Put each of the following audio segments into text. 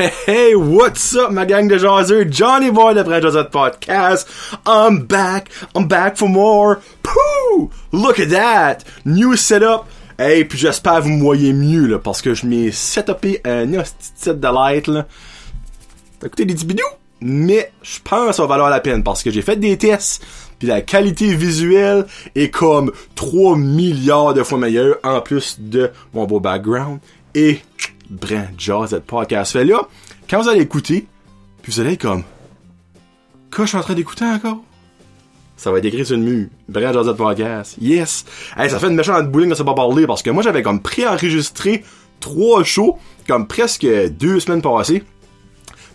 Hey, what's up, ma gang de jaseux? Johnny Boy de Brand Josette Podcast. I'm back. I'm back for more. Pooh! Look at that! New setup. Hey, puis j'espère vous me voyez mieux, là, parce que je m'ai setupé un hostie de light, là. T'as écouté des petits? Mais je pense que ça va valoir la peine, parce que j'ai fait des tests, puis la qualité visuelle est comme 3 milliards de fois meilleure, en plus de mon beau background. Et Brand Jazz Podcast. Fait là, quand vous allez écouter, puis vous allez être comme, quoi je suis en train d'écouter encore? Ça va être écrit sur le mur. Brand Jazz Podcast. Yes! Hey, ça fait une méchante bouling quand ça pas parler, parce que moi j'avais comme pré-enregistré trois shows, comme presque deux semaines passées.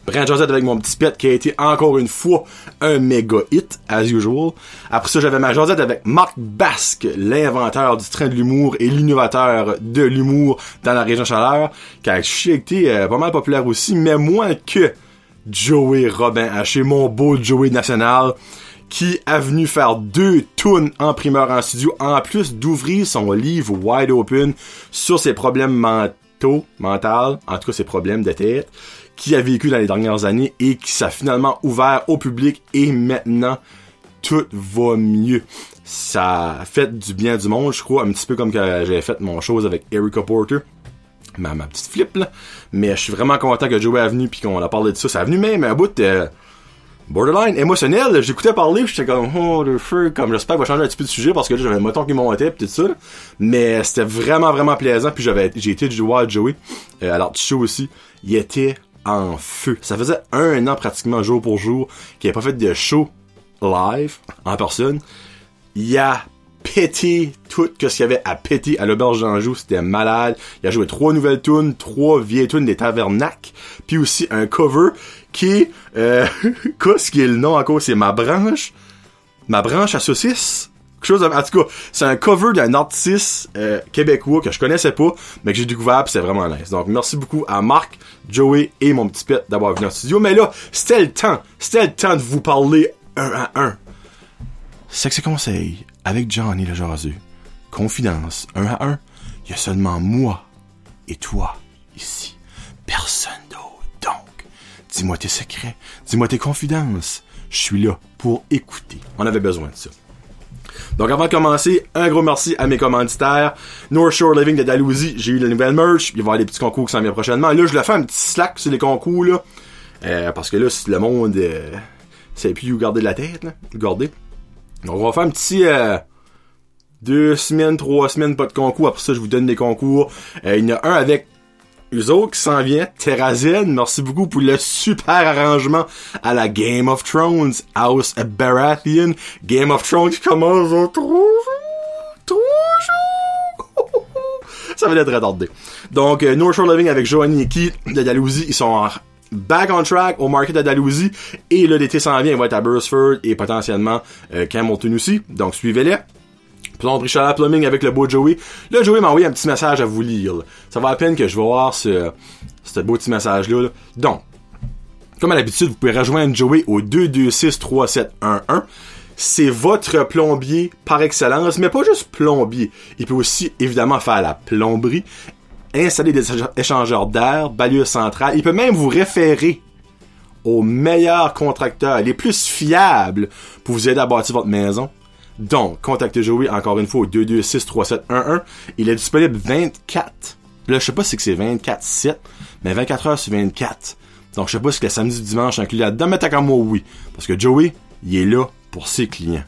Brand Josette avec mon petit pet qui a été encore une fois un méga hit, as usual. Après ça, j'avais ma Josette avec Marc Basque, l'inventeur du train de l'humour et l'innovateur de l'humour dans la région chaleur, qui a été euh, pas mal populaire aussi, mais moins que Joey Robin Haché, mon beau Joey national, qui a venu faire deux tunes en primeur en studio, en plus d'ouvrir son livre Wide Open sur ses problèmes mentaux, mental, en tout cas ses problèmes de tête, qui a vécu dans les dernières années et qui s'est finalement ouvert au public et maintenant tout va mieux. Ça fait du bien du monde, je crois, un petit peu comme que j'avais fait mon chose avec Erica Porter. Ma, petite flip là. Mais je suis vraiment content que Joey est venu puis qu'on a parlé de ça. Ça a venu même un bout de borderline émotionnel. J'écoutais parler, j'étais comme oh le feu, comme j'espère va changer un petit peu de sujet parce que là j'avais le moton qui montait pis tout ça. Mais c'était vraiment vraiment plaisant puis j'avais j'ai été voir Joey euh, l'art du show aussi. Il était en feu. Ça faisait un an pratiquement jour pour jour qu'il n'avait pas fait de show live en personne. Il a pété tout ce qu'il y avait à péter à l'auberge d'Anjou, c'était malade. Il a joué trois nouvelles tunes, trois vieilles tunes des tavernacs, puis aussi un cover qui euh, quoi ce qui est le nom encore, c'est ma branche, ma branche à saucisse. En tout cas, c'est un cover d'un artiste euh, québécois que je connaissais pas, mais que j'ai découvert c'est vraiment nice. Donc merci beaucoup à Marc, Joey et mon petit pet d'avoir venu en studio. Mais là, c'était le temps, c'était le temps de vous parler un à un. Sexe et conseil avec Johnny le jaseux. Confidence, un à un. Il y a seulement moi et toi ici. Personne d'autre. Donc, dis-moi tes secrets, dis-moi tes confidences. Je suis là pour écouter. On avait besoin de ça. Donc avant de commencer, un gros merci à mes commanditaires. North Shore Living de Dalhousie, j'ai eu la nouvelle merch. Il va y avoir des petits concours qui s'en viennent prochainement. Là, je le fais un petit slack sur les concours, là. Euh, parce que là, si le monde euh, sait plus où garder de la tête, là. Garder. Donc on va faire un petit... euh, deux semaines, trois semaines, pas de concours. Après ça, je vous donne des concours. Euh, il y en a un avec qui s'en vient. Terrazen, merci beaucoup pour le super arrangement à la Game of Thrones. House Baratheon. Game of Thrones qui commence dans trois jours. Trois jours. Ça va être retardé. Donc, euh, North Shore Living avec et Keith de Dalhousie, ils sont en back on track au market de Dalhousie. Et l'été s'en vient, ils vont être à Burstford et potentiellement euh, aussi. Donc, suivez-les. Plomberie Chaleur Plumbing avec le beau Joey. Là, Joey m'a envoyé un petit message à vous lire. Ça va à peine que je vais voir ce, beau petit message-là. là. Donc, comme à l'habitude, vous pouvez rejoindre Joey au 226-3711. C'est votre plombier par excellence, mais pas juste plombier. Il peut aussi, évidemment, faire la plomberie, installer des écha- échangeurs d'air, balayeur central. Il peut même vous référer aux meilleurs contracteurs, les plus fiables pour vous aider à bâtir votre maison. Donc, contactez Joey encore une fois au 226-3711. Il est disponible 24. Là, je sais pas si c'est 24-7, mais 24 heures sur 24. Donc, je sais pas si le samedi ou dimanche inclus là-dedans, mais t'as comme moi, oui. Parce que Joey, il est là pour ses clients.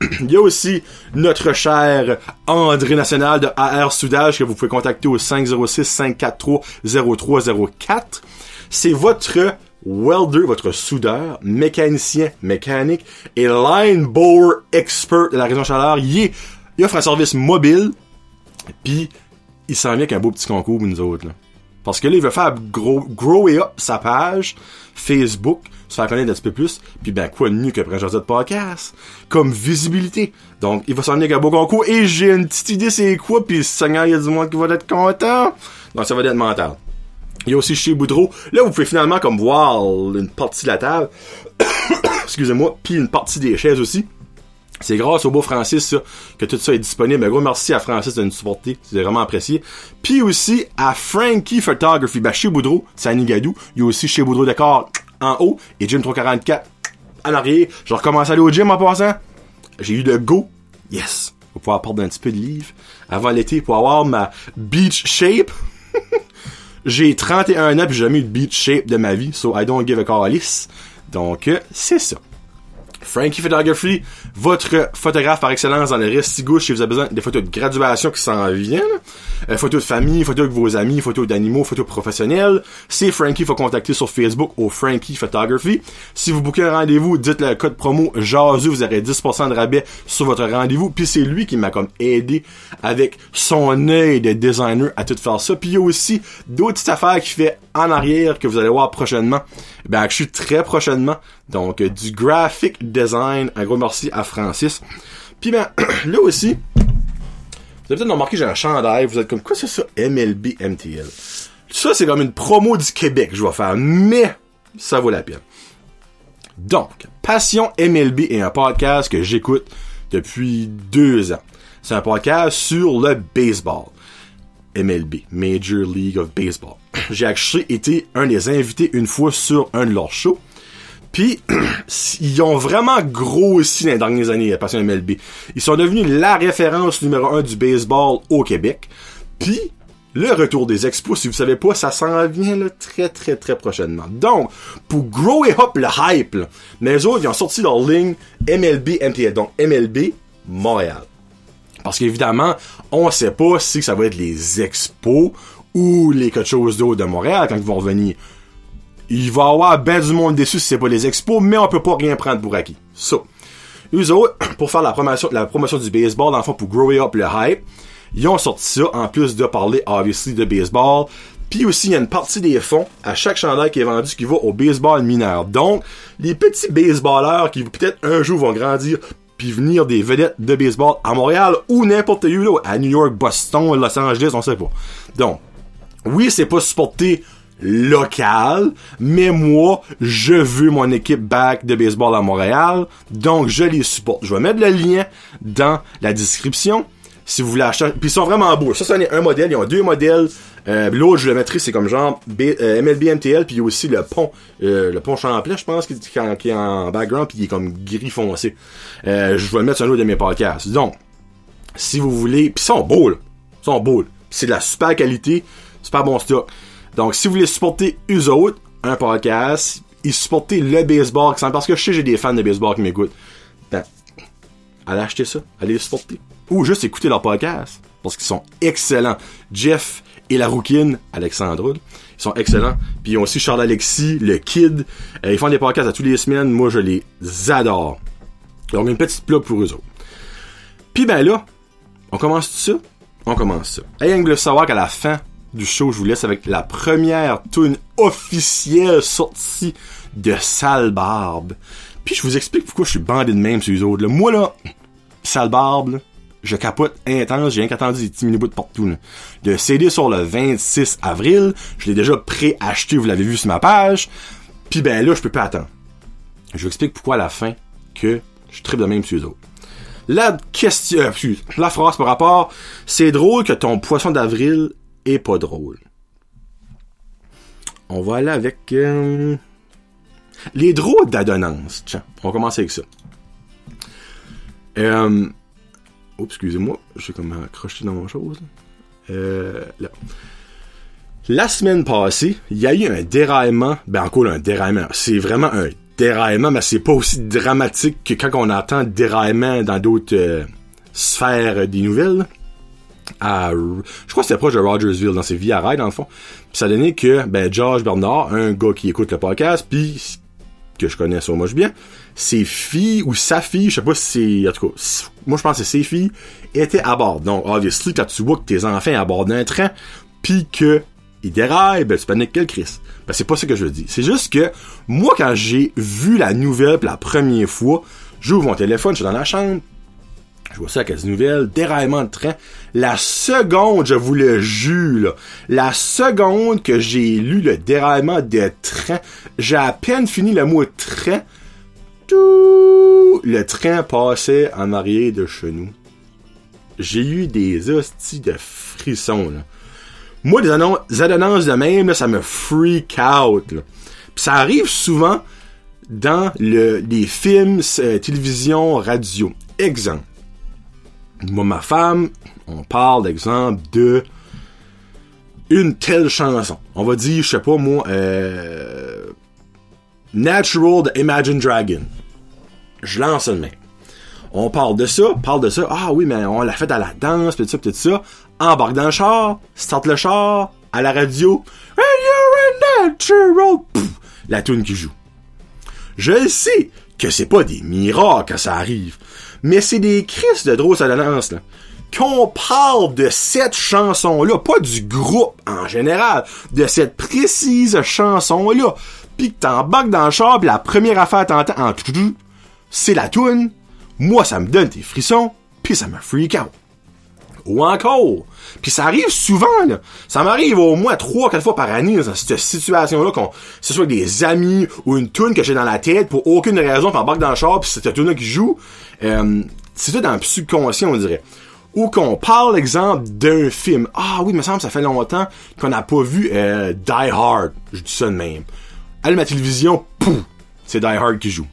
Il y a aussi notre cher André National de AR Soudage que vous pouvez contacter au 506-543-0304. C'est votre welder, votre soudeur, mécanicien, mécanique et line bore expert de la région chaleur. Il, est- il offre un service mobile, puis il s'en vient avec un beau petit concours nous autres. Là. Parce que là, il veut faire grow, grower up sa page Facebook, se faire connaître un petit peu plus, puis ben quoi de mieux que Prince Josette Podcast, comme visibilité. Donc, il va s'en venir avec un beau concours, et j'ai une petite idée c'est quoi, puis Seigneur, il y a du monde qui va être content. Donc, ça va être mental. Il y a aussi chez Boudreau. Là, vous pouvez finalement comme voir une partie de la table. Excusez-moi, puis une partie des chaises aussi. C'est grâce au beau Francis ça, que tout ça est disponible. Un gros merci à Francis de nous supporter. C'est vraiment apprécié. Puis aussi à Frankie Photography. Ben, chez Boudreau, c'est à Nigadou. Il y a aussi chez Boudreau Décor en haut et Gym 344 à l'arrière. Je recommence à aller au gym en passant. J'ai eu le go. Yes. Pour pouvoir perdre un petit peu de livre avant l'été pour avoir ma beach shape. J'ai 31 ans puis j'ai jamais eu de beach shape de ma vie. So I don't give a calice. Donc, euh, c'est ça. Frankie Photography, votre photographe par excellence dans le restigouche si vous avez besoin des photos de graduation qui s'en viennent, euh, photos de famille, photos avec vos amis, photos d'animaux, photos professionnels. C'est Frankie, il faut contacter sur Facebook au Frankie Photography. Si vous bouquez un rendez-vous, dites le code promo JASU, vous aurez 10% de rabais sur votre rendez-vous. Puis c'est lui qui m'a comme aidé avec son œil de designer à tout faire ça. Puis il y a aussi d'autres petites affaires qu'il fait en arrière que vous allez voir prochainement. Ben, je suis très prochainement. Donc, euh, du graphic design. Un gros merci à Francis. Puis ben, là aussi, vous avez peut-être remarqué, j'ai un chandail. Vous êtes comme, quoi c'est ça? MLB MTL. Ça, c'est comme une promo du Québec je vais faire. Mais, ça vaut la peine. Donc, Passion MLB est un podcast que j'écoute depuis deux ans. C'est un podcast sur le baseball. MLB, Major League of Baseball. J'ai actually été un des invités une fois sur un de leurs shows. Puis, ils ont vraiment grossi dans les dernières années, la passion MLB. Ils sont devenus la référence numéro un du baseball au Québec. Puis, le retour des expos, si vous savez pas, ça s'en vient très très très prochainement. Donc, pour grow up le hype, là, autres, ils ont sorti leur ligne MLB MTL, donc MLB Montréal. Parce qu'évidemment, on sait pas si ça va être les expos ou les quelque chose d'autre de Montréal quand ils vont revenir. Il va y avoir ben du monde déçu si c'est pas les expos, mais on peut pas rien prendre pour acquis. So, eux autres, pour faire la promotion, la promotion du baseball, dans le fond, pour grow up le hype, ils ont sorti ça, en plus de parler, obviously, de baseball. Puis aussi, il y a une partie des fonds à chaque chandail qui est vendu qui va au baseball mineur. Donc, les petits baseballeurs qui peut-être un jour vont grandir puis venir des vedettes de baseball à Montréal ou n'importe où, là, à New York, Boston, Los Angeles, on sait pas. Donc, oui, c'est pas supporté local, mais moi, je veux mon équipe back de baseball à Montréal, donc je les supporte. Je vais mettre le lien dans la description si vous voulez acheter. Puis ils sont vraiment beaux. Ça, c'est un modèle. Ils ont deux modèles. Euh, L'autre, je le mettrai, c'est comme genre euh, MLB MTL, puis il y a aussi le pont, euh, le pont Champlain, je pense, qui, est en background, puis il est comme gris foncé. Je vais le mettre sur un autre de mes podcasts. Donc, si vous voulez, puis ils sont beaux, là. Ils sont beaux. C'est de la super qualité, super bon stock. Donc, si vous voulez supporter eux autres, un podcast, et supporter le baseball, parce que je sais j'ai des fans de baseball qui m'écoutent, ben, allez acheter ça, allez les supporter. Ou juste écouter leur podcast, parce qu'ils sont excellents. Jeff et la rouquine, Alexandre, ils sont excellents. Puis ils ont aussi Charles Alexis, le Kid. Euh, ils font des podcasts à tous les semaines. Moi, je les adore. Donc, une petite plug pour eux autres. Puis ben là, on commence tout ça? On commence ça. Hey, vous voulez savoir qu'à la fin du show, je vous laisse avec la première tune officielle sortie de Sale Barbe. Puis je vous explique pourquoi je suis bandé de même sur les autres. Là. Moi là, Sale Barbe, je capote intense, j'ai rien qu'attendu des petits mini-bouts de partout. Là. De CD sur le 26 avril, je l'ai déjà pré-acheté, vous l'avez vu sur ma page. Puis ben là, je peux pas attendre. Je vous explique pourquoi à la fin que je tripe de même sur les autres. La question, euh, la phrase par rapport, c'est drôle que ton poisson d'avril est pas drôle. On va aller avec euh, les drôles d'adonnance. On va commencer avec ça. Euh, Oups, excusez-moi, j'ai comme accroché dans mon chose. Euh. La semaine passée, il y a eu un déraillement. Ben encore un déraillement. C'est vraiment un déraillement, mais c'est pas aussi dramatique que quand on entend déraillement dans d'autres sphères des nouvelles. Je crois que c'était proche de Rogersville dans ses à rail dans le fond. Puis ça donnait que ben George Bernard, un gars qui écoute le podcast, puis que je connais moi bien, ses filles ou sa fille, je sais pas si c'est en tout cas, moi je pense que ses filles étaient à bord. Donc obviously quand tu vois que tes enfants à bord d'un train, puis que ils déraillent, ben tu paniques quel Chris. Ben c'est pas ça que je dis. C'est juste que moi quand j'ai vu la nouvelle pour la première fois, j'ouvre mon téléphone, je suis dans la chambre, je vois ça avec les nouvelles, déraillement de train. La seconde, je vous le jure, la seconde que j'ai lu le déraillement de train, j'ai à peine fini le mot train. Tout le train passait en arrière de chez nous, j'ai eu des hosties de frissons, là. Moi, des annonces, de même, là, ça me freak out, là. Puis ça arrive souvent dans le, les films, euh, télévision, radio. Exemple. Moi, ma femme, on parle, d'exemple, de une telle chanson. On va dire, je sais pas moi, euh, Natural de Imagine Dragon. Je lance le même. On parle de ça, parle de ça. Ah oui, mais on l'a fait à la danse, pis tout ça, pis tout ça. Embarque dans le char, start le char, à la radio. And you're a natural. La tune qui joue. Je sais que c'est pas des miracles quand ça arrive, mais c'est des crises de drôles danse, là. Qu'on parle de cette chanson-là, pas du groupe en général, de cette précise chanson-là, pis que t'embarques dans le char, pis la première affaire t'entends en c'est la tune. Moi, ça me donne des frissons, puis ça me freak out. Ou encore, puis ça arrive souvent, là. Ça m'arrive au moins trois, quatre fois par année, dans cette situation-là, qu'on, ce soit avec des amis ou une tune que j'ai dans la tête pour aucune raison, puis embarque dans le char, puis c'est cette tune-là qui joue. Euh, c'est tout dans le subconscient, on dirait. Ou qu'on parle, exemple, d'un film. Ah oui, il me semble ça fait longtemps qu'on n'a pas vu euh, Die Hard. Je dis ça de même. Allume ma télévision, pouf, c'est Die Hard qui joue.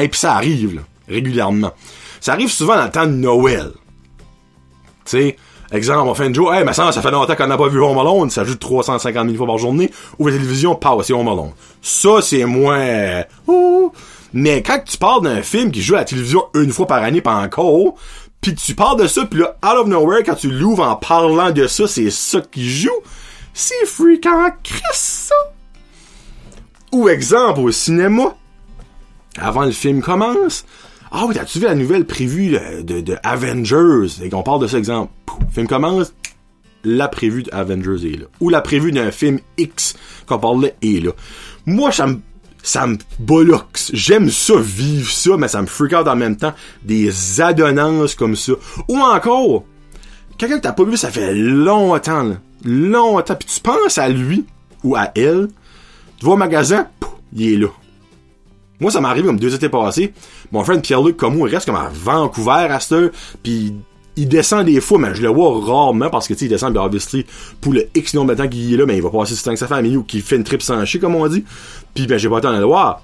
Et puis ça arrive, là, régulièrement. Ça arrive souvent dans le temps de Noël. Tu sais, exemple, on fait une jour, hey, mais ça, ça fait longtemps qu'on n'a pas vu Home Alone, ça joue 350 000 fois par journée, ou la télévision, pow, c'est Home Alone. Ça, c'est moins, euh. Mais quand tu parles d'un film qui joue à la télévision une fois par année, pas encore, pis tu parles de ça, pis là, out of nowhere, quand tu l'ouvres en parlant de ça, c'est ça qui joue, c'est freakant Chris, ça! Ou exemple, au cinéma, avant le film commence, ah oui, as-tu vu la nouvelle prévue de, de, Avengers? Et qu'on parle de ça, exemple. Pouf, film commence, la prévue d'Avengers est là. Ou la prévue d'un film X qu'on parlait est là. Moi, ça me ça me. J'aime ça, vivre ça, mais ça me freak out en même temps. Des adonnances comme ça. Ou encore, quelqu'un que t'as pas vu, ça fait longtemps, là. Longtemps. Puis tu penses à lui ou à elle. Tu vas au magasin, pouf, il est là. Moi, ça m'arrive comme deux étés passés. Mon frère Pierre-Luc comme moi, il reste comme à Vancouver à cette heure, puis il descend des fois, mais je le vois rarement parce que tu sais, il descend bien obviously pour le X nombre de temps qu'il est là, mais il va passer du temps avec sa famille ou qu'il fait une trip sans chier, comme on dit. Puis ben j'ai pas le temps de le voir.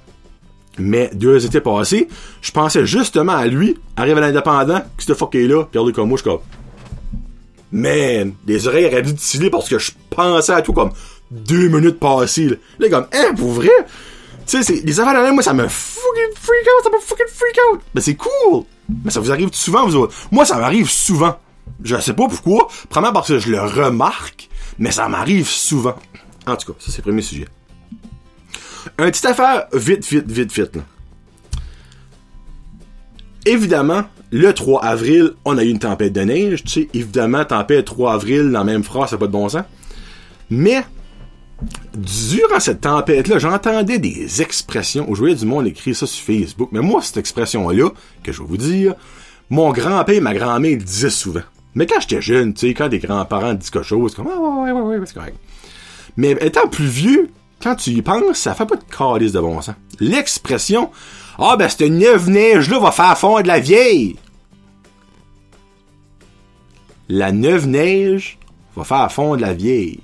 Mais deux étés passés, je pensais justement à lui, arrive à l'indépendant, que ce fuck est là, Pierre-Luc comme moi, je suis comme. Man, les oreilles auraient dû parce que je pensais à tout comme deux minutes passées. Là, là comme, hein, pour vrai? Tu sais, les affaires de même, moi, ça me fucking freak out, ça me fucking freak out. Mais c'est cool. Mais ça vous arrive souvent, vous autres. Moi, ça m'arrive souvent. Je sais pas pourquoi. Premièrement parce que je le remarque, mais ça m'arrive souvent. En tout cas, ça, c'est le premier sujet. Un petite affaire, vite, vite, vite, vite, là. Évidemment, le 3 avril, on a eu une tempête de neige, tu sais. Évidemment, tempête 3 avril, dans la même phrase, ça pas de bon sens. Mais, durant cette tempête-là, j'entendais des expressions. Je voyais du monde écrire ça sur Facebook. Mais moi, cette expression-là, que je vais vous dire, mon grand-père et ma grand-mère disaient souvent. Mais quand j'étais jeune, tu sais, quand des grands-parents disent quelque chose, comme, ah, ouais, ouais, ouais, ouais, c'est correct. Mais étant plus vieux, quand tu y penses, ça fait pas de calice de bon sens. L'expression, ah, ben, cette neuve-neige-là va faire fondre la vieille. La neuve-neige va faire fondre la vieille.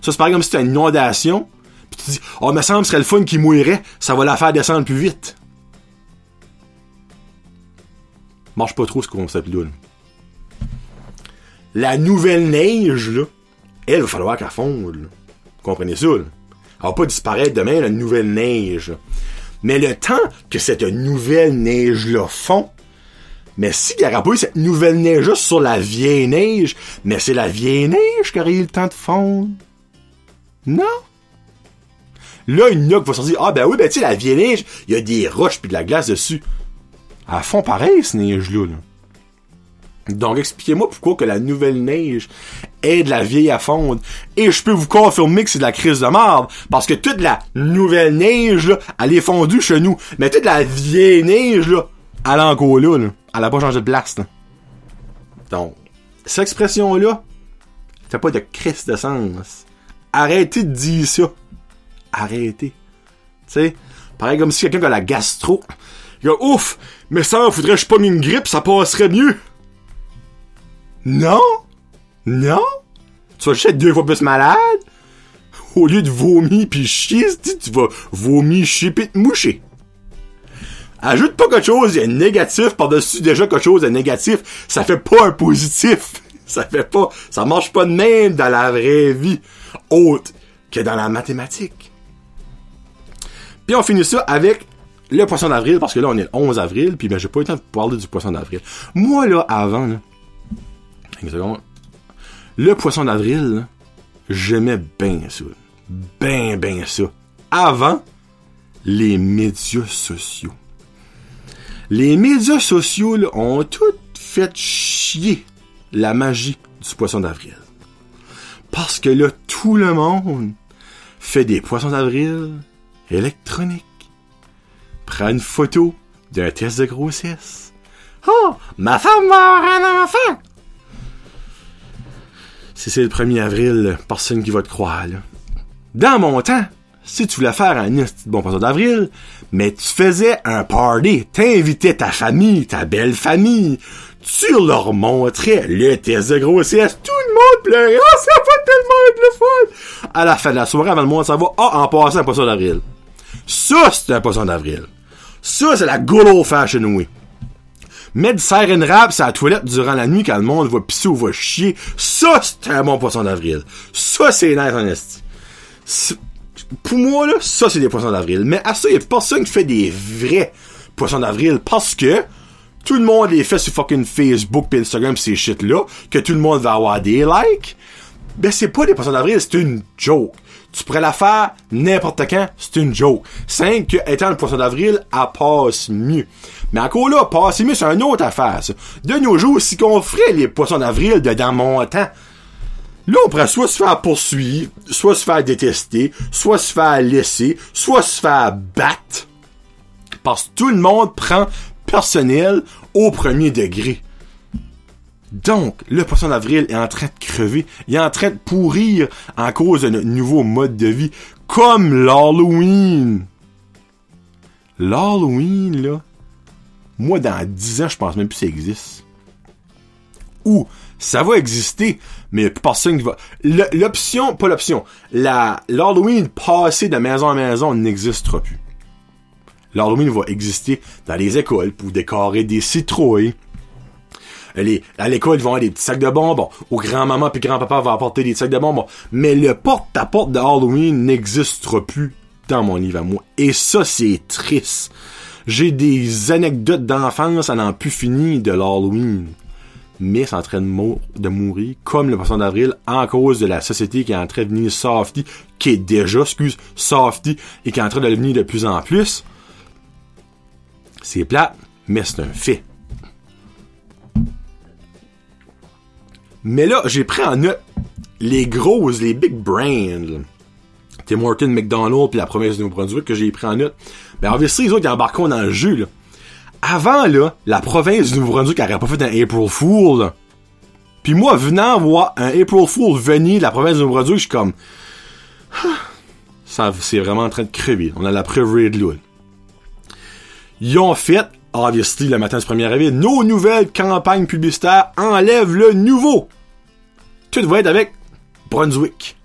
Ça, c'est pareil comme si c'était une inondation. Puis tu dis, oh, me semble, ce serait le fun qui mouillerait. Ça va la faire descendre plus vite. Marche pas trop ce concept-là. là. La nouvelle neige, là, elle, va falloir qu'elle fonde. Vous comprenez ça, là? Elle va pas disparaître demain, la nouvelle neige. Mais le temps que cette nouvelle neige-là fond, mais s'il n'y aurait pas eu cette nouvelle neige-là sur la vieille neige, mais c'est la vieille neige qui aurait eu le temps de fondre. Non. Là, une noc va dire, ah ben oui, ben tu sais, la vieille neige, il y a des roches puis de la glace dessus. À fond pareil, cette neige-là. là. Donc, expliquez-moi pourquoi que la nouvelle neige est de la vieille à fondre. Et je peux vous confirmer que c'est de la crise de marde. Parce que toute la nouvelle neige, là, elle est fondue chez nous. Mais toute la vieille neige, là, elle est encore là, là. Elle a pas changé de place. Donc, cette expression-là, fait pas de crise de sens. Arrêtez de dire ça. Arrêtez. Tu sais, pareil comme si quelqu'un a la gastro, Il a ouf, mais ça, faudrait que je pogne une grippe, ça passerait mieux. Non? Non? Tu vas juste être deux fois plus malade? Au lieu de vomir pis chier, tu vas vomir, chier pis te moucher. Ajoute pas quelque chose de négatif par-dessus déjà quelque chose de négatif. Ça fait pas un positif. Ça fait pas, ça marche pas de même dans la vraie vie. Autre que dans la mathématique. Puis on finit ça avec le poisson d'avril, parce que là, on est le 11 avril, puis ben, j'ai pas eu le temps de parler du poisson d'avril. Moi, là, avant, le poisson d'avril, j'aimais bien ça. Ben, ben ça. Avant les médias sociaux. Les médias sociaux ont tout fait chier la magie du poisson d'avril. Parce que là, tout le monde fait des poissons d'avril électroniques. Prend une photo d'un test de grossesse. Oh, ma femme va avoir un enfant! Si c'est le 1er avril, personne qui va te croire. Dans mon temps, si tu voulais faire un bon poisson d'avril, mais tu faisais un party, t'invitais ta famille, ta belle famille, tu leur montrais le test de grossesse, tout le monde pleurait, oh, ça va tellement être le fun! À la fin de la soirée, avant le monde, ça va, ah, oh, en passant un poisson d'avril. Ça, c'est un poisson d'avril. Ça, c'est la good old fashioned way. Mettre du une rap sur la toilette durant la nuit quand le monde va pisser ou va chier, ça, c'est un bon poisson d'avril. Ça, c'est nice en Pour moi, là, ça, c'est des poissons d'avril. Mais à ça, il y a personne qui fait des vrais poissons d'avril parce que tout le monde les fait sur fucking Facebook Instagram ces shit-là, que tout le monde va avoir des likes. Ben, c'est pas des poissons d'avril, c'est une joke. Tu pourrais la faire n'importe quand, c'est une joke. Simple que, étant le poisson d'avril, elle passe mieux. Mais encore là, passer mieux, c'est une autre affaire, ça. De nos jours, si qu'on ferait les poissons d'avril de dans mon temps, là, on pourrait soit se faire poursuivre, soit se faire détester, soit se faire laisser, soit se faire battre. Parce que tout le monde prend personnel au premier degré. Donc, le poisson d'avril est en train de crever. Il est en train de pourrir en cause de notre nouveau mode de vie. Comme l'Halloween. L'Halloween, là. Moi, dans 10 ans, je pense même plus que ça existe. Ou, ça va exister, mais personne qui va... L'option, pas l'option, l'Halloween passé de maison en maison n'existera plus. L'Halloween va exister dans les écoles pour décorer des citrouilles à l'école, ils vont avoir des petits sacs de bonbons. Au grand-maman puis grand-papa va apporter des sacs de bonbons. Mais le porte-à-porte de Halloween n'existera plus dans mon livre à moi. Et ça, c'est triste. J'ai des anecdotes d'enfance à n'en plus fini de l'Halloween. Mais c'est en train de, de mourir, comme le poisson d'avril, en cause de la société qui est en train de devenir softy, qui est déjà, excuse, softy, et qui est en train de devenir de plus en plus. C'est plat, mais c'est un fait. Mais là, j'ai pris en note les grosses, les big brands. Tim Horton, McDonald's, puis la promesse de Nouveau-Brunswick que j'ai pris en note. Ben, en les autres, ils embarquent dans le jeu, là. Avant, là, la province du Nouveau-Brunswick n'aurait pas fait un April Fool, Puis moi, venant voir un April Fool venir de la province du Nouveau-Brunswick, je suis comme... Ça, c'est vraiment en train de crever. On a la preuve de Ils ont fait obviously, le matin du 1er avril, nos nouvelles campagnes publicitaires enlèvent le nouveau. Tout va être avec Brunswick.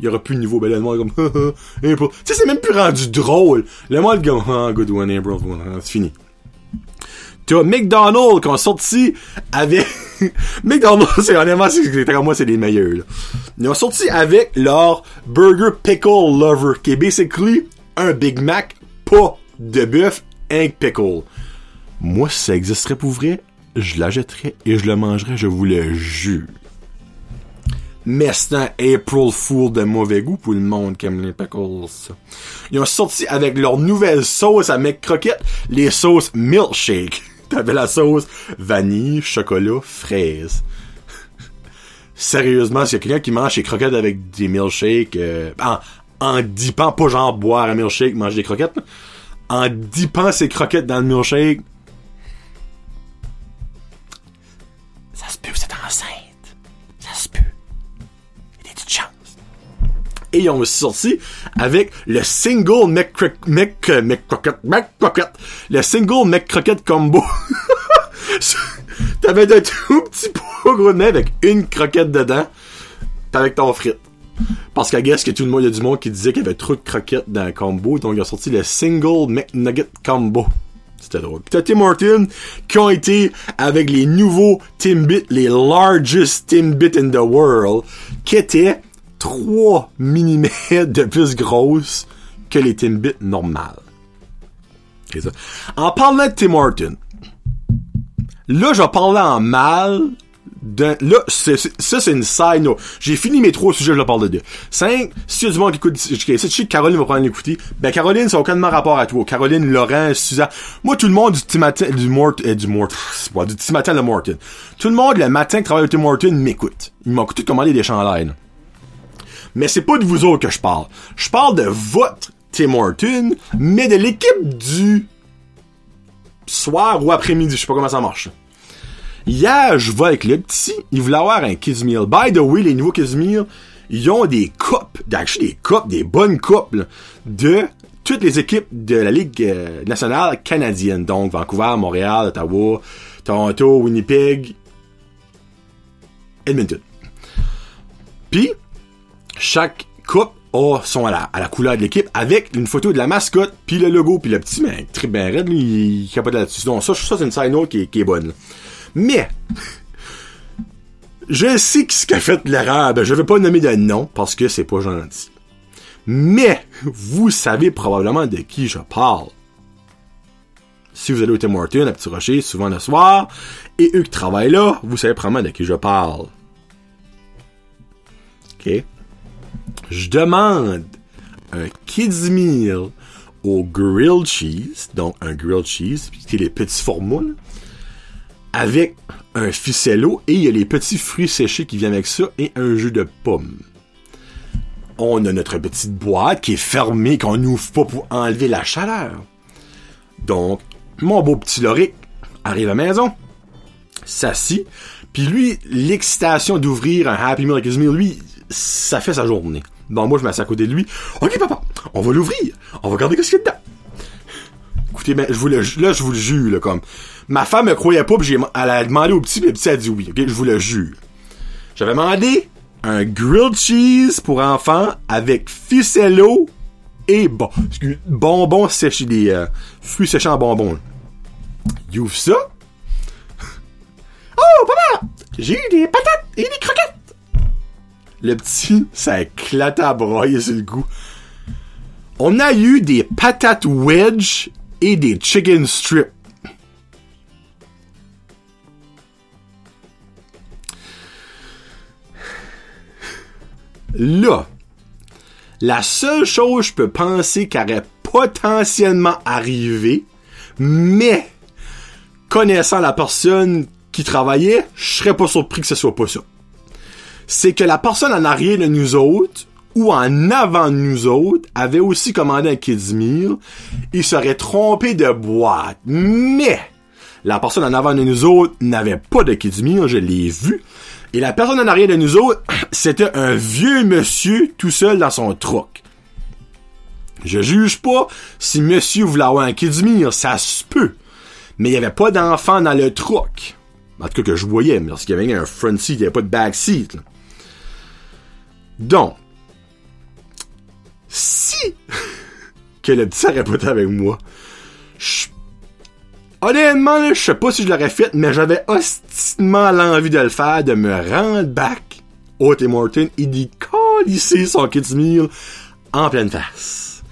Il y aura plus de nouveau. Ben le monde comme, Tu sais, c'est même plus rendu drôle. Le monde comme, ah, good one, April, c'est fini. Tu vois, McDonald's qui ont sorti avec... McDonald's, c'est honnêtement, c'est comme moi, c'est les meilleurs. Là. Ils ont sorti avec leur Burger Pickle Lover, qui est basically un Big Mac, pas de bœuf, un pickle. Moi, si ça existerait pour vrai, je l'achèterais et je le mangerais, je vous le jure. Mais c'est un April Fool de mauvais goût pour le monde qui aime les pickles. Ils ont sorti avec leur nouvelle sauce à mec croquette, les sauces milkshake. T'avais la sauce vanille, chocolat, fraise. Sérieusement, s'il y a quelqu'un qui mange ses croquettes avec des milkshakes, euh, en, en dipant, pas genre boire un milkshake, manger des croquettes, en dipant ses croquettes dans le milkshake, Ça se peut, c'est enceinte. Ça se peut. Il y a des petites chances. Et ils ont aussi sorti avec le single McCrocket, Mc, McCrocket, McCrocket, le single combo. T'avais de tout petit pot gros de avec une croquette dedans, avec ton frite. Parce qu'à guess que tout le monde, il y a du monde qui disait qu'il y avait trop de croquettes dans le combo, donc ils ont sorti le single McNugget combo. C'était drôle. Pis t'as Tim Horton qui ont été avec les nouveaux Timbit, les largest Timbit in the world, qui étaient 3 mm de plus grosses que les Timbits normales. En parlant de Tim Horton, là, je parler en mal là, ça, c'est une side note. J'ai fini mes trois sujets, je le parle de deux. Cinq, si y a du monde qui écoute, si je sais que Caroline va prendre l'écouter, ben, Caroline, ça n'a aucunement rapport à toi. Caroline, Laurent, Suzanne. Moi, tout le monde du petit matin, du Mort, euh, du Mort, c'est pas, du petit matin, Morton. Tout le monde, le matin, qui travaille au Tim Morton, m'écoute. Ils m'ont tout commandé des chandails, là. Mais c'est pas de vous autres que je parle. Je parle de votre Tim Horton, mais de l'équipe du soir ou après-midi. Je sais pas comment ça marche. Hier, je vais avec le petit. Il voulait avoir un Kids Meal. By the way, les nouveaux Kids Meal, ils ont des coupes, actually des coupes, des bonnes coupes, là, de toutes les équipes de la Ligue euh, nationale canadienne. Donc, Vancouver, Montréal, Ottawa, Toronto, Winnipeg, Edmonton. Puis, chaque coupe a son à la, couleur de l'équipe avec une photo de la mascotte puis le logo puis le petit mec très bien raide lui il, capote là-dessus donc ça, c'est une side note qui, est- qui est bonne là. Mais je sais ce qui a fait l'erreur ben je vais pas nommer de nom parce que c'est pas gentil. Mais vous savez probablement de qui je parle. Si vous allez au Tim Hortons à Petit Rocher souvent le soir et eux qui travaillent là vous savez probablement de qui je parle. Ok? Je demande un kids meal au grilled cheese, donc un grilled cheese, puis qui est les petits formats, là, avec un ficello et il y a les petits fruits séchés qui viennent avec ça et un jus de pomme. On a notre petite boîte qui est fermée, qu'on n'ouvre pas pour enlever la chaleur. Donc, mon beau petit Loric arrive à la maison, s'assit, puis lui, l'excitation d'ouvrir un Happy Meal avec meal, lui, ça fait sa journée. Bon, moi, je m'assieds à côté de lui. OK, papa, on va l'ouvrir. On va regarder qu'est-ce qu'il y a dedans. Écoutez, ben, je vous le, là, je vous le jure, là, comme. Ma femme me croyait pas, puis elle a demandé au petit, puis le petit a dit oui, ok, je vous le jure. J'avais demandé un grilled cheese pour enfants avec ficello et bon, bonbons séchés, des euh, fruits séchés en bonbons. Il ça. Oh, papa! J'ai eu des patates et des croquettes! Le petit, ça éclate à broyer sur le goût. On a eu des patates wedge des chicken strips. Là, la seule chose que je peux penser qui aurait potentiellement arrivé, mais connaissant la personne qui travaillait, je serais pas surpris que ce soit pas ça. C'est que la personne en arrière de nous autres, ou en avant de nous autres, avait aussi commandé un Kids il serait trompé de boîte. Mais, la personne en avant de nous autres n'avait pas de Kids je l'ai vu. Et la personne en arrière de nous autres, c'était un vieux monsieur tout seul dans son truck. Je juge pas si monsieur voulait avoir un Kids ça se peut. Mais il y avait pas d'enfant dans le truck. En tout cas que je voyais, mais lorsqu'il y avait un front seat, il n'y avait pas de back seat. Donc, que le petit aurait pas avec moi, honnêtement, là, je sais pas si je l'aurais fait, mais j'avais hostilement l'envie de le faire, de me rendre back au Tim Hortons et d'y colisser son Kids Meal en pleine face.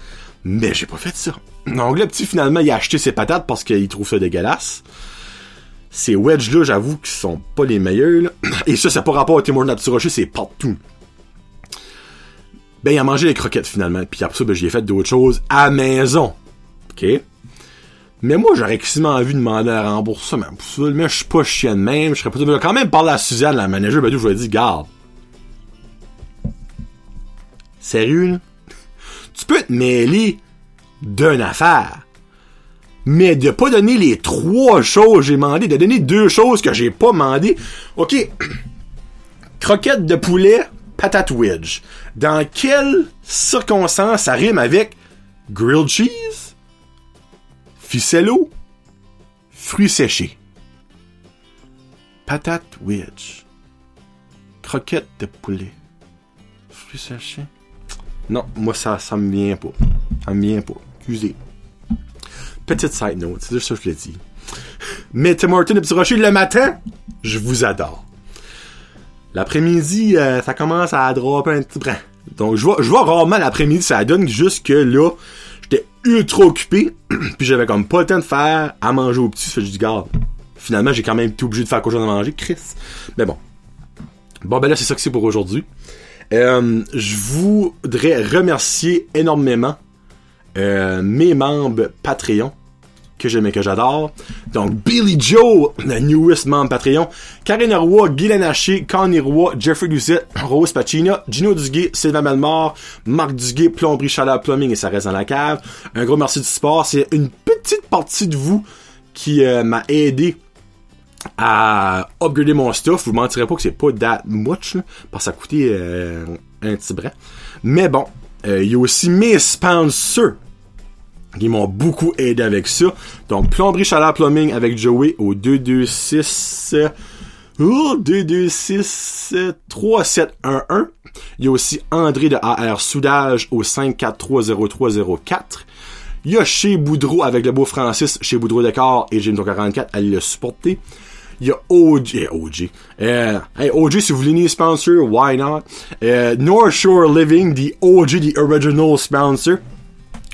Mais j'ai pas fait ça. Donc le petit, finalement, il a acheté ses patates parce qu'il trouve ça dégueulasse. Ces wedges-là, j'avoue qu'ils sont pas les meilleurs. là. Et ça, c'est pas rapport au Tim Rocher, c'est partout. Ben, il a mangé les croquettes finalement. Puis après ça, ben, j'ai fait d'autres choses à maison. OK? Mais moi, j'aurais quasiment envie de demander un remboursement pour ça. Mais je suis pas chien de même. Je serais pas... Je vais quand même parler à Suzanne, la manager. Ben, je lui ai dit, garde. Sérieux, là? Tu peux te mêler d'une affaire. Mais de pas donner les trois choses que j'ai demandé, de donner deux choses que j'ai pas demandé. OK. Croquettes de poulet, patate wedge. Dans quelles circonstances ça rime avec grilled cheese, ficello, fruits séchés? Patate wedge. Croquette de poulet. Fruits séchés? Non, moi ça, ça me vient pas. Ça me vient pas. Excusez. Petite side note, c'est juste ça que je l'ai dit. Mais Tim Horton et Petit Rocher, le matin, je vous adore. L'après-midi, euh, ça commence à dropper un petit brin. Donc, je vois, je vois rarement l'après-midi, ça donne juste que là, j'étais ultra occupé, puis j'avais comme pas le temps de faire à manger au petit, fait que je garde, finalement, j'ai quand même été obligé de faire quoi chose à manger, Chris. Mais bon. Bon, ben là, c'est ça que c'est pour aujourd'hui. Euh, je voudrais remercier énormément euh, mes membres Patreon que j'aime et que j'adore. Donc, Billy Joe, le newest membre Patreon, Karine Roy, Guylaine Haché, Connie Roy, Jeffrey Lucette, Rose Pacina, Gino Duguay, Sylvain Malmort, Marc Duguay, Plomberie Chaleur Plumbing et ça reste dans la cave. Un gros merci du support. C'est une petite partie de vous qui euh, m'a aidé à upgrader mon stuff. Vous mentirez pas que c'est pas that much, parce que ça coûtait euh, un petit brin. Mais bon, euh, il y a aussi mes sponsors qui m'ont beaucoup aidé avec ça. Donc, Plomberie Chaleur Plumbing avec Joey au 226... Oh, 226 3711. Il y a aussi André de AR Soudage au 5430304. Il y a chez Boudreau avec le beau Francis, chez Boudreau Décor et Jim 44, allez le supporter. Il y a OG, eh, OG. Hey, OG, si vous voulez une sponsor, why not? Euh, North Shore Living, the OG, the original sponsor.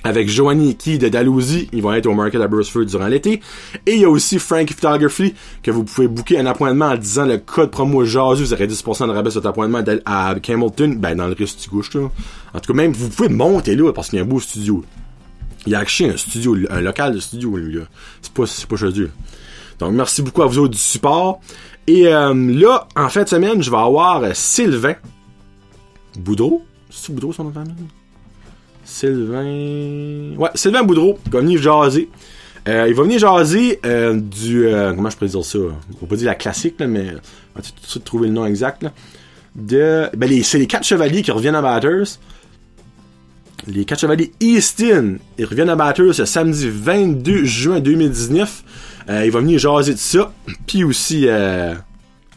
Avec Joanie Key de Dalhousie, ils vont être au Market à Burstford durant l'été. Et il y a aussi Frank Photography, que vous pouvez booker un appointement en disant le code promo JASU, vous aurez 10% de rabais sur votre appointement à Camelton, ben dans le reste du gauche. En tout cas, même, vous pouvez monter là, parce qu'il y a un beau studio. Il y a acheté un studio, un local de studio, lui. C'est pas, c'est pas. Donc, merci beaucoup à vous autres du support. Et euh, là, en fin de semaine, je vais avoir euh, Sylvain Boudreau. C'est Boudreau son nom de famille? Sylvain... Ouais, Sylvain Boudreau, qui va venir jaser. Euh, il va venir jaser euh, du... euh, comment je pourrais dire ça? On va pas dire la classique, mais... On va tout de suite trouver le nom exact. De... Ben, les, c'est les quatre chevaliers qui reviennent à Batters. Les quatre chevaliers Easton, ils reviennent à Batters ce samedi 22 juin 2019. Euh, il va venir jaser de ça. Puis aussi, euh,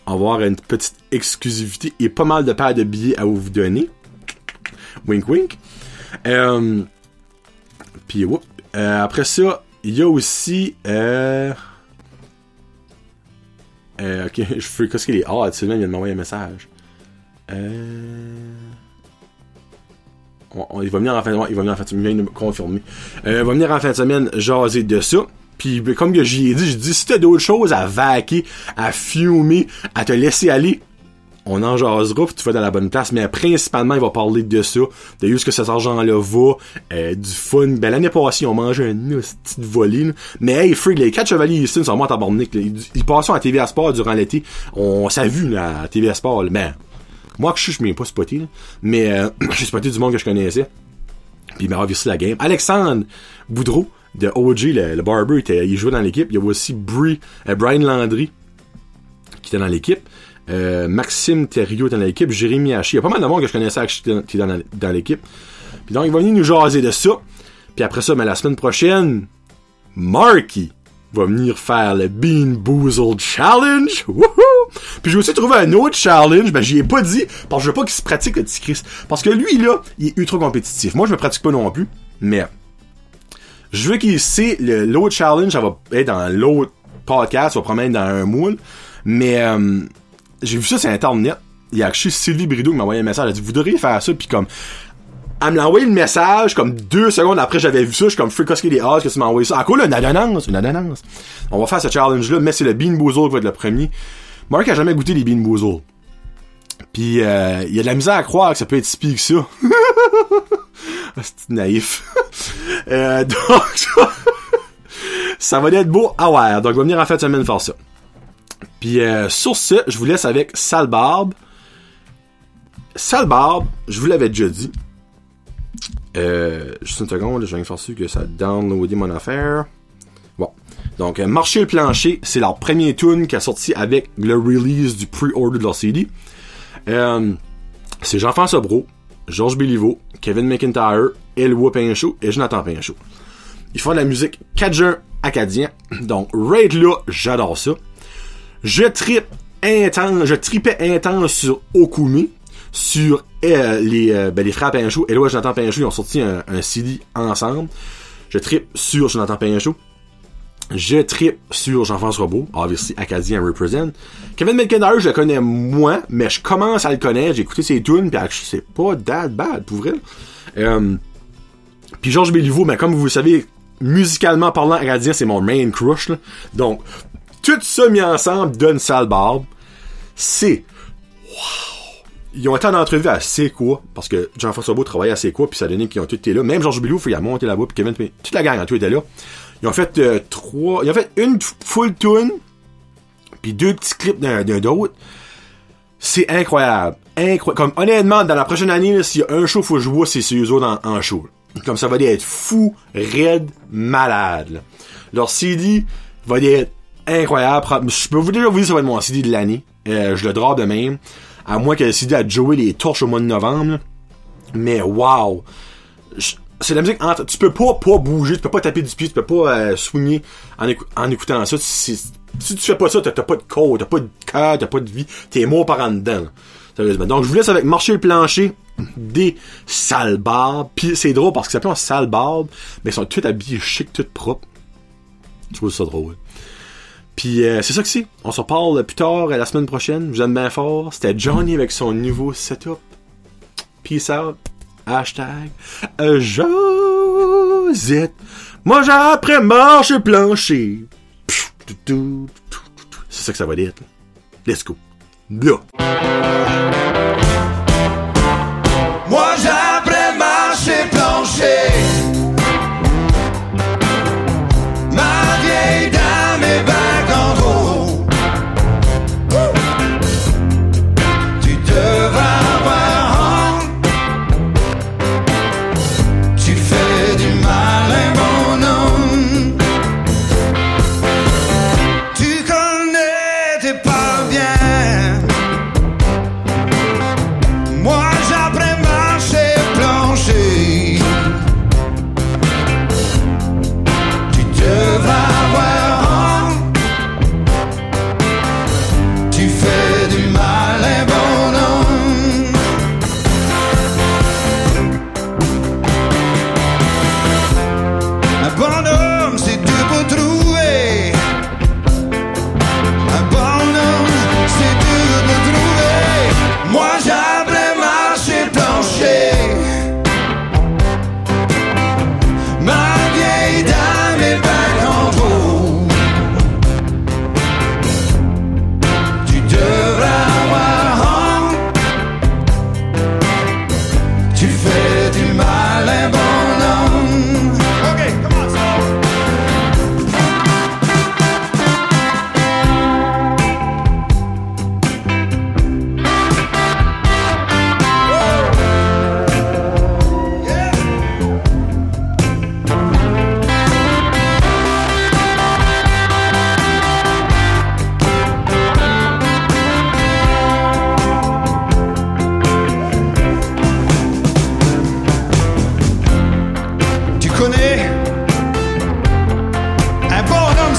avoir une petite exclusivité et pas mal de paires de billets à vous donner. Wink wink. Euh, puis. Euh, après ça, il y a aussi... Euh, euh, ok, je fais qu'est-ce qu'il est? Ah, Sylvain vient de m'envoyer un message. Euh... Il va venir en fin de ouais, il va venir en fin de semaine, il de me confirmer. Il va venir en fin de semaine jaser de ça. Puis comme que j'y ai dit, j'ai dit si t'as d'autres choses à vaquer, à fumer, à te laisser aller, on en jasera puis tu vas dans la bonne place. Mais principalement, il va parler de ça, de est-ce que cet argent-là va, euh, du fun. Ben l'année passée, on mangeait un petite là. Mais hey, freak, les quatre chevaliers ici sont tabarnak. là. Ils, ils passaient à TVA Sport durant l'été. On s'est vu là, à TVA Sport. Là. Ben, moi que je suis, je m'ai pas spoté. Mais euh, j'ai spoté du monde que je connaissais. Puis il m'a la game. Alexandre Boudreau de OG, le, barber, il jouait dans l'équipe. Il y avait aussi Brie, euh, Brian Landry qui était dans l'équipe. Euh, Maxime Thériault était dans l'équipe. Jérémy Haché. Il y a pas mal de que je connaissais qui était dans, l'équipe. Puis donc, il va venir nous jaser de ça. Puis après ça, ben, la semaine prochaine, Marky va venir faire le Bean Boozled Challenge. Wouhou! Puis j'ai aussi trouvé un autre challenge, ben j'y ai pas dit, parce que je veux pas qu'il se pratique le petit Chris. Parce que lui, là, il est ultra compétitif. Moi, je me pratique pas non plus, mais je veux qu'il sait le- l'autre challenge, ça va être dans l'autre podcast, ça va probablement dans un moule. Mais euh, j'ai vu ça sur Internet. Il y a acheté Sylvie Brideau qui m'a envoyé un message. Elle a dit, vous devriez faire ça, puis comme elle me l'a envoyé le message, comme deux secondes après j'avais vu ça, je suis comme freak des as que tu m'as envoyé ça? Quoi, là, une annonce, une annonce. On va faire ce challenge-là, mais c'est le Bean Boozle qui va être le premier. Mark a jamais goûté les Bean Boozle. Puis euh, il y a de la misère à croire que ça peut être si ça. Ah, c'est naïf. euh, donc, ça va être beau à voir. Donc, on va venir en fin de semaine faire ça. Puis euh, sur ce, je vous laisse avec Sale Barbe. Sale Barbe, je vous l'avais déjà dit. Euh, juste une seconde, je viens de faire sûr que ça downloadé mon affaire. Bon. Donc, euh, Marcher le plancher, c'est leur premier tune qui a sorti avec le release du pre-order de leur CD. Euh, C'est Jean-François Brault, Georges Béliveau, Kevin McIntyre, Elwood Pinchot et Jonathan Pinchot. Ils font de la musique cajun acadien. Donc, Raid là, j'adore ça. Je tripe intense, je tripais intense sur Okumi, sur euh, les, euh, ben, les frères et Jonathan Pinchot, ils ont sorti un, CD ensemble. Je tripe sur Jonathan Pinchot. Je tripe sur Jean-François Beau, obviously Acadien represent. Kevin McIntyre, je le connais moins, mais je commence à le connaître. J'ai écouté ses tunes, puis c'est pas that bad, pour vrai. Euh, puis Georges Béliveau, comme vous le savez, musicalement parlant, Acadien, c'est mon main crush. Là. Donc, tout ça mis ensemble donne sale barbe. C'est... Wow! Ils ont été en entrevue à C'est quoi, parce que Jean-François Beau travaillait à C'est quoi, puis ça donnait qu'ils ont tous été là. Même Georges Béliveau, il a monté là-bas, puis Kevin, toute la gang a tout été là. Ils ont fait euh, trois. Ils ont fait une full tune, puis deux petits clips d'un d'autre. C'est incroyable. Incroyable. Comme honnêtement, dans la prochaine année, s'il y a un show, faut jouer, c'est ces autres en, en show. Comme ça va être fou, raide, malade. Là. Leur CD va être incroyable. Je peux vous déjà vous dire ça va être mon CD de l'année. Euh, je le drop de même. À moins que le CD a Joey les torches au mois de novembre. Mais wow! c'est la musique entre, tu peux pas pas bouger, tu peux pas taper du pied, tu peux pas euh, swinger en, en, écoutant ça. Si, tu fais pas ça, t'as pas de corps, t'as pas de cœur, t'as pas de vie, t'es mort par en dedans. Sérieusement. Donc je vous laisse avec marcher le plancher des salbarbes. Puis c'est drôle parce que ça s'appelle un salbarbe, mais ils sont tous habillés chic, tout propres. Je trouve ça drôle. Puis euh, c'est ça que c'est. On se reparle plus tard la semaine prochaine. Je vous aime bien fort. C'était Johnny avec son nouveau setup. Peace out. Hashtag Josette. Moi j'ai appris marcher plancher. C'est ça que ça va être. Let's go. Là.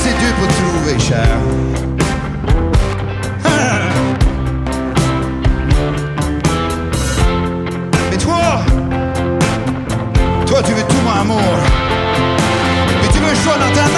c'est dur pour trouver cher. Ah. Mais toi, toi tu veux tout mon amour, mais tu veux le choix dans ta